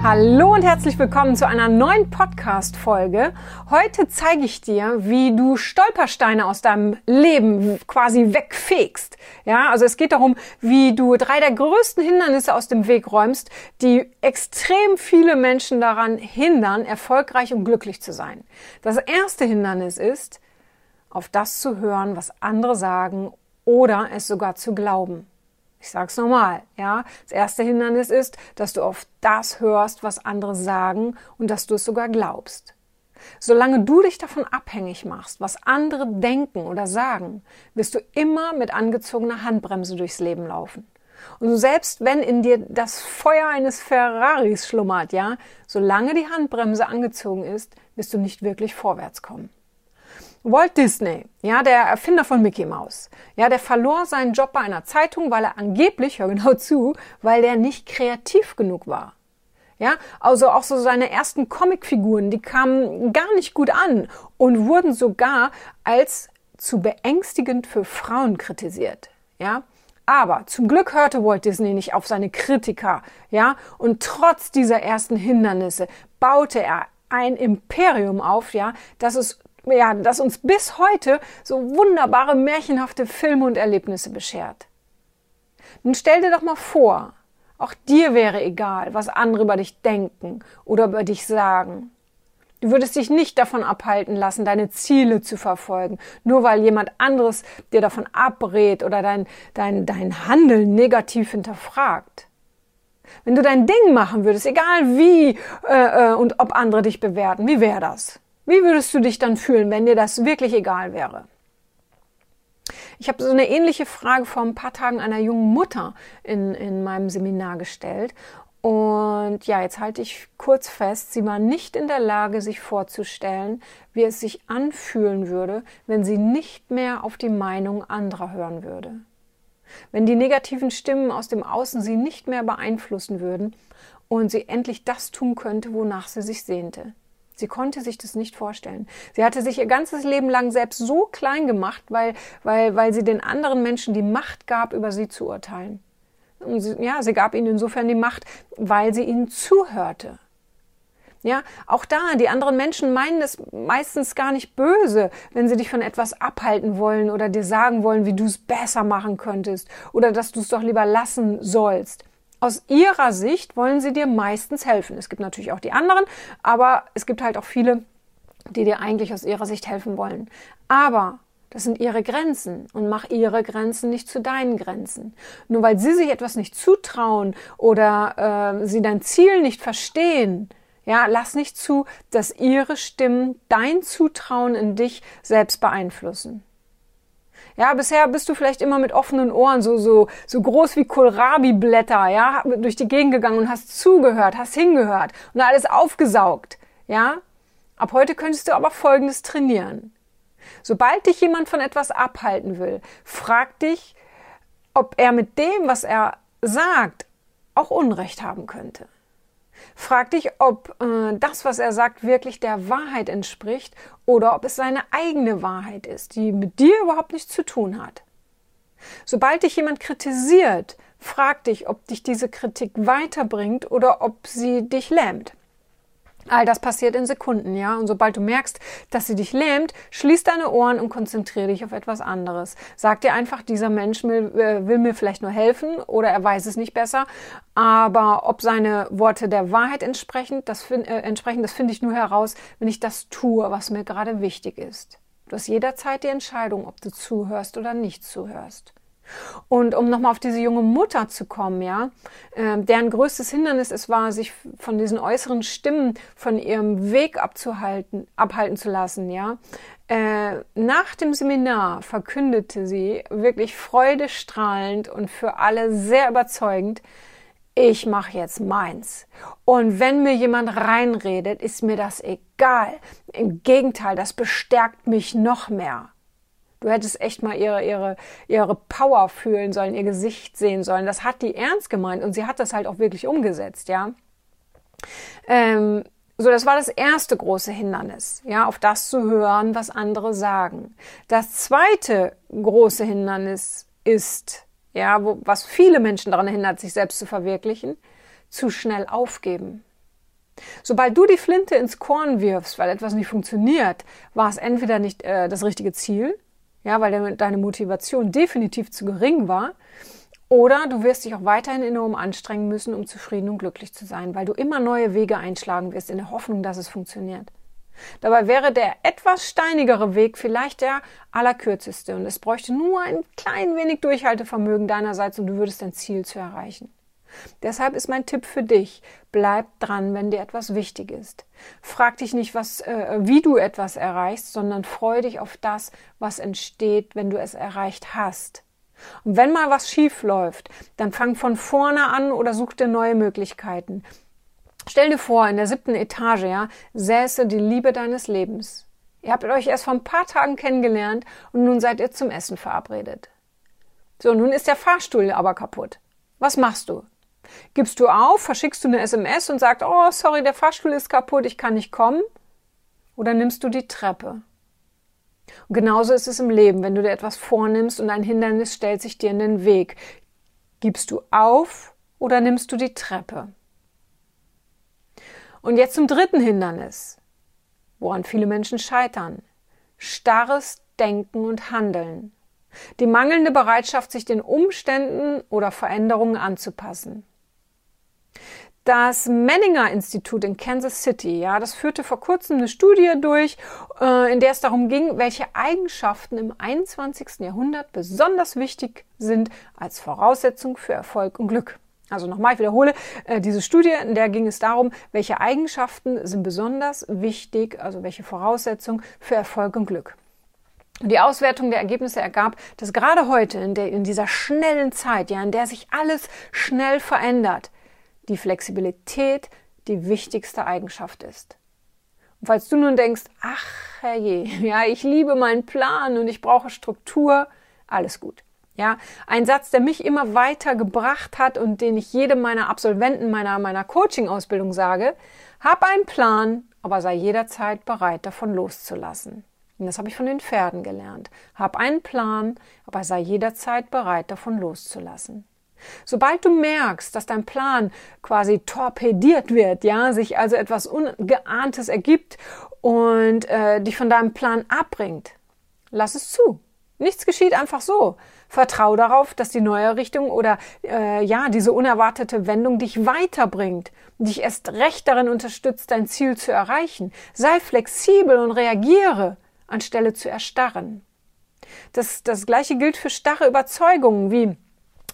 Hallo und herzlich willkommen zu einer neuen Podcast-Folge. Heute zeige ich dir, wie du Stolpersteine aus deinem Leben quasi wegfegst. Ja, also es geht darum, wie du drei der größten Hindernisse aus dem Weg räumst, die extrem viele Menschen daran hindern, erfolgreich und glücklich zu sein. Das erste Hindernis ist, auf das zu hören, was andere sagen oder es sogar zu glauben. Ich sag's nochmal, ja. Das erste Hindernis ist, dass du auf das hörst, was andere sagen und dass du es sogar glaubst. Solange du dich davon abhängig machst, was andere denken oder sagen, wirst du immer mit angezogener Handbremse durchs Leben laufen. Und selbst wenn in dir das Feuer eines Ferraris schlummert, ja, solange die Handbremse angezogen ist, wirst du nicht wirklich vorwärts kommen. Walt Disney, ja, der Erfinder von Mickey Mouse, ja, der verlor seinen Job bei einer Zeitung, weil er angeblich, hör genau zu, weil der nicht kreativ genug war. Ja, also auch so seine ersten Comicfiguren, die kamen gar nicht gut an und wurden sogar als zu beängstigend für Frauen kritisiert. Ja, aber zum Glück hörte Walt Disney nicht auf seine Kritiker, ja, und trotz dieser ersten Hindernisse baute er ein Imperium auf, ja, das es ja, das uns bis heute so wunderbare, märchenhafte Filme und Erlebnisse beschert. Nun stell dir doch mal vor, auch dir wäre egal, was andere über dich denken oder über dich sagen. Du würdest dich nicht davon abhalten lassen, deine Ziele zu verfolgen, nur weil jemand anderes dir davon abrät oder dein, dein, dein Handeln negativ hinterfragt. Wenn du dein Ding machen würdest, egal wie äh, äh und ob andere dich bewerten, wie wäre das? Wie würdest du dich dann fühlen, wenn dir das wirklich egal wäre? Ich habe so eine ähnliche Frage vor ein paar Tagen einer jungen Mutter in, in meinem Seminar gestellt. Und ja, jetzt halte ich kurz fest, sie war nicht in der Lage, sich vorzustellen, wie es sich anfühlen würde, wenn sie nicht mehr auf die Meinung anderer hören würde. Wenn die negativen Stimmen aus dem Außen sie nicht mehr beeinflussen würden und sie endlich das tun könnte, wonach sie sich sehnte. Sie konnte sich das nicht vorstellen. Sie hatte sich ihr ganzes Leben lang selbst so klein gemacht, weil, weil, weil sie den anderen Menschen die Macht gab, über sie zu urteilen. Und sie, ja, sie gab ihnen insofern die Macht, weil sie ihnen zuhörte. Ja, auch da, die anderen Menschen meinen es meistens gar nicht böse, wenn sie dich von etwas abhalten wollen oder dir sagen wollen, wie du es besser machen könntest oder dass du es doch lieber lassen sollst. Aus ihrer Sicht wollen sie dir meistens helfen. Es gibt natürlich auch die anderen, aber es gibt halt auch viele, die dir eigentlich aus ihrer Sicht helfen wollen. Aber das sind ihre Grenzen und mach ihre Grenzen nicht zu deinen Grenzen. Nur weil sie sich etwas nicht zutrauen oder äh, sie dein Ziel nicht verstehen, ja, lass nicht zu, dass ihre Stimmen dein Zutrauen in dich selbst beeinflussen. Ja, bisher bist du vielleicht immer mit offenen Ohren, so, so, so groß wie Kohlrabi-Blätter, ja, durch die Gegend gegangen und hast zugehört, hast hingehört und alles aufgesaugt, ja. Ab heute könntest du aber Folgendes trainieren. Sobald dich jemand von etwas abhalten will, frag dich, ob er mit dem, was er sagt, auch Unrecht haben könnte. Frag dich, ob äh, das, was er sagt, wirklich der Wahrheit entspricht oder ob es seine eigene Wahrheit ist, die mit dir überhaupt nichts zu tun hat. Sobald dich jemand kritisiert, frag dich, ob dich diese Kritik weiterbringt oder ob sie dich lähmt. All das passiert in Sekunden, ja. Und sobald du merkst, dass sie dich lähmt, schließ deine Ohren und konzentriere dich auf etwas anderes. Sag dir einfach, dieser Mensch will, äh, will mir vielleicht nur helfen oder er weiß es nicht besser. Aber ob seine Worte der Wahrheit entsprechen, das, find, äh, entsprechen, das finde ich nur heraus, wenn ich das tue, was mir gerade wichtig ist. Du hast jederzeit die Entscheidung, ob du zuhörst oder nicht zuhörst. Und um nochmal auf diese junge Mutter zu kommen, ja, äh, deren größtes Hindernis es war, sich von diesen äußeren Stimmen von ihrem Weg abzuhalten, abhalten zu lassen, ja. Äh, nach dem Seminar verkündete sie wirklich freudestrahlend und für alle sehr überzeugend, ich mache jetzt meins. Und wenn mir jemand reinredet, ist mir das egal. Im Gegenteil, das bestärkt mich noch mehr. Du hättest echt mal ihre, ihre, ihre Power fühlen sollen, ihr Gesicht sehen sollen. Das hat die ernst gemeint und sie hat das halt auch wirklich umgesetzt, ja. Ähm, so, das war das erste große Hindernis, ja, auf das zu hören, was andere sagen. Das zweite große Hindernis ist, ja, wo, was viele Menschen daran hindert, sich selbst zu verwirklichen, zu schnell aufgeben. Sobald du die Flinte ins Korn wirfst, weil etwas nicht funktioniert, war es entweder nicht äh, das richtige Ziel, ja, weil deine Motivation definitiv zu gering war, oder du wirst dich auch weiterhin enorm anstrengen müssen, um zufrieden und glücklich zu sein, weil du immer neue Wege einschlagen wirst in der Hoffnung, dass es funktioniert. Dabei wäre der etwas steinigere Weg vielleicht der allerkürzeste und es bräuchte nur ein klein wenig Durchhaltevermögen deinerseits und du würdest dein Ziel zu erreichen. Deshalb ist mein Tipp für dich, bleib dran, wenn dir etwas wichtig ist. Frag dich nicht, was, äh, wie du etwas erreichst, sondern freu dich auf das, was entsteht, wenn du es erreicht hast. Und wenn mal was schief läuft, dann fang von vorne an oder such dir neue Möglichkeiten. Stell dir vor, in der siebten Etage, ja, säße die Liebe deines Lebens. Ihr habt euch erst vor ein paar Tagen kennengelernt und nun seid ihr zum Essen verabredet. So, nun ist der Fahrstuhl aber kaputt. Was machst du? Gibst du auf, verschickst du eine SMS und sagst, oh, sorry, der Fahrstuhl ist kaputt, ich kann nicht kommen? Oder nimmst du die Treppe? Und genauso ist es im Leben, wenn du dir etwas vornimmst und ein Hindernis stellt sich dir in den Weg. Gibst du auf oder nimmst du die Treppe? Und jetzt zum dritten Hindernis, woran viele Menschen scheitern. Starres Denken und Handeln. Die mangelnde Bereitschaft, sich den Umständen oder Veränderungen anzupassen. Das Menninger Institut in Kansas City, ja, das führte vor kurzem eine Studie durch, äh, in der es darum ging, welche Eigenschaften im 21. Jahrhundert besonders wichtig sind als Voraussetzung für Erfolg und Glück. Also nochmal, ich wiederhole, äh, diese Studie, in der ging es darum, welche Eigenschaften sind besonders wichtig, also welche Voraussetzungen für Erfolg und Glück. Die Auswertung der Ergebnisse ergab, dass gerade heute, in, der, in dieser schnellen Zeit, ja, in der sich alles schnell verändert, die Flexibilität die wichtigste Eigenschaft ist. Und falls du nun denkst, ach herrje, ja, ich liebe meinen Plan und ich brauche Struktur, alles gut. Ja, ein Satz, der mich immer weiter gebracht hat und den ich jedem meiner Absolventen meiner, meiner Coaching-Ausbildung sage, hab einen Plan, aber sei jederzeit bereit, davon loszulassen. Und das habe ich von den Pferden gelernt. Hab einen Plan, aber sei jederzeit bereit, davon loszulassen. Sobald du merkst, dass dein Plan quasi torpediert wird, ja, sich also etwas Ungeahntes ergibt und äh, dich von deinem Plan abbringt, lass es zu. Nichts geschieht einfach so. Vertrau darauf, dass die neue Richtung oder äh, ja diese unerwartete Wendung dich weiterbringt, dich erst recht darin unterstützt, dein Ziel zu erreichen. Sei flexibel und reagiere, anstelle zu erstarren. Das, das gleiche gilt für starre Überzeugungen wie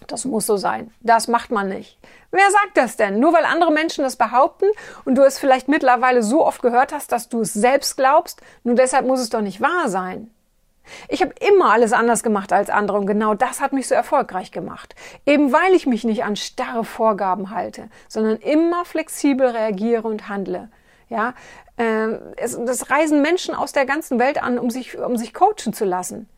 das muss so sein. Das macht man nicht. Wer sagt das denn? Nur weil andere Menschen das behaupten und du es vielleicht mittlerweile so oft gehört hast, dass du es selbst glaubst, nur deshalb muss es doch nicht wahr sein. Ich habe immer alles anders gemacht als andere und genau das hat mich so erfolgreich gemacht. Eben weil ich mich nicht an starre Vorgaben halte, sondern immer flexibel reagiere und handle. Ja, äh, es, das reisen Menschen aus der ganzen Welt an, um sich, um sich coachen zu lassen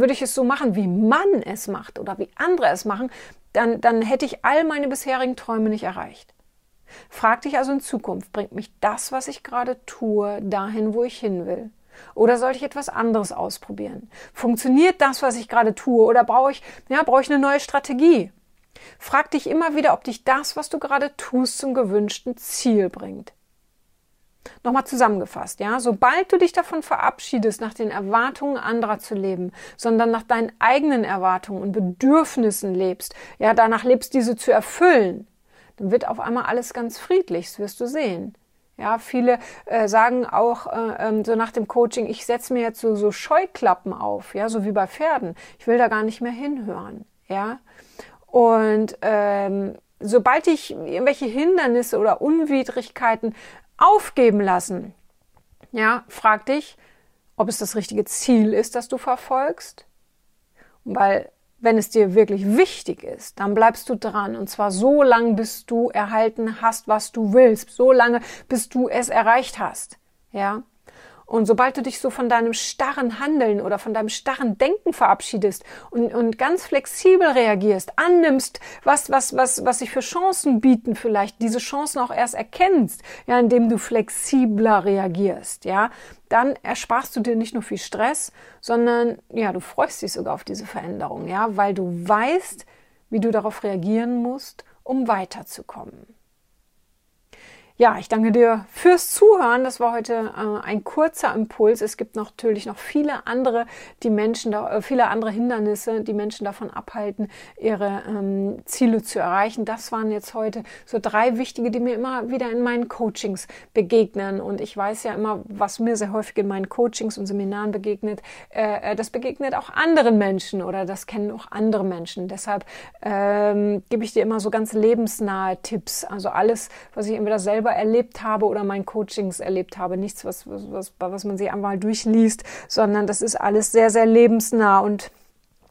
würde ich es so machen, wie man es macht oder wie andere es machen, dann, dann hätte ich all meine bisherigen Träume nicht erreicht. Frag dich also in Zukunft, bringt mich das, was ich gerade tue, dahin, wo ich hin will? Oder sollte ich etwas anderes ausprobieren? Funktioniert das, was ich gerade tue? Oder brauche ich, ja, brauche ich eine neue Strategie? Frag dich immer wieder, ob dich das, was du gerade tust, zum gewünschten Ziel bringt. Nochmal zusammengefasst, ja, sobald du dich davon verabschiedest, nach den Erwartungen anderer zu leben, sondern nach deinen eigenen Erwartungen und Bedürfnissen lebst, ja, danach lebst, diese zu erfüllen, dann wird auf einmal alles ganz friedlich, das wirst du sehen. Ja, viele äh, sagen auch äh, ähm, so nach dem Coaching, ich setze mir jetzt so, so Scheuklappen auf, ja, so wie bei Pferden. Ich will da gar nicht mehr hinhören, ja. Und ähm, sobald ich irgendwelche Hindernisse oder Unwidrigkeiten aufgeben lassen. Ja, frag dich, ob es das richtige Ziel ist, das du verfolgst. Weil wenn es dir wirklich wichtig ist, dann bleibst du dran. Und zwar so lange, bis du erhalten hast, was du willst. So lange, bis du es erreicht hast. Ja. Und sobald du dich so von deinem starren Handeln oder von deinem starren Denken verabschiedest und, und ganz flexibel reagierst, annimmst, was, was, was, was sich für Chancen bieten, vielleicht diese Chancen auch erst erkennst, ja, indem du flexibler reagierst, ja, dann ersparst du dir nicht nur viel Stress, sondern ja, du freust dich sogar auf diese Veränderung, ja, weil du weißt, wie du darauf reagieren musst, um weiterzukommen. Ja, ich danke dir fürs Zuhören. Das war heute äh, ein kurzer Impuls. Es gibt natürlich noch viele andere, die Menschen da, äh, viele andere Hindernisse, die Menschen davon abhalten, ihre ähm, Ziele zu erreichen. Das waren jetzt heute so drei wichtige, die mir immer wieder in meinen Coachings begegnen. Und ich weiß ja immer, was mir sehr häufig in meinen Coachings und Seminaren begegnet. Äh, äh das begegnet auch anderen Menschen oder das kennen auch andere Menschen. Deshalb ähm, gebe ich dir immer so ganz lebensnahe Tipps. Also alles, was ich entweder selber selber erlebt habe oder mein Coachings erlebt habe. Nichts, was, was, was man sich einmal durchliest, sondern das ist alles sehr, sehr lebensnah und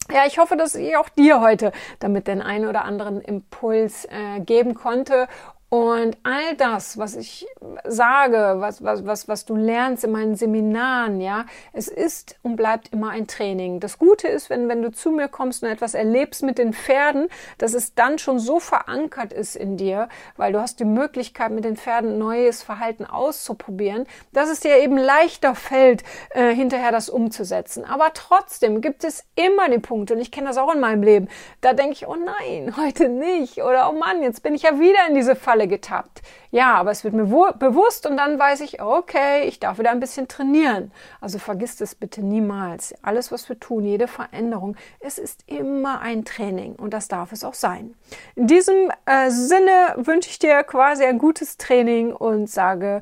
ja, ich hoffe, dass ich auch dir heute damit den einen oder anderen Impuls äh, geben konnte und all das, was ich sage, was, was, was, was du lernst in meinen Seminaren, ja, es ist und bleibt immer ein Training. Das Gute ist, wenn, wenn du zu mir kommst und etwas erlebst mit den Pferden, dass es dann schon so verankert ist in dir, weil du hast die Möglichkeit, mit den Pferden neues Verhalten auszuprobieren, dass es dir eben leichter fällt, äh, hinterher das umzusetzen. Aber trotzdem gibt es immer die Punkte, und ich kenne das auch in meinem Leben, da denke ich, oh nein, heute nicht. Oder oh Mann, jetzt bin ich ja wieder in diese Falle Falle getappt. Ja, aber es wird mir bewusst und dann weiß ich, okay, ich darf wieder ein bisschen trainieren. Also vergiss das bitte niemals. Alles, was wir tun, jede Veränderung, es ist immer ein Training und das darf es auch sein. In diesem äh, Sinne wünsche ich dir quasi ein gutes Training und sage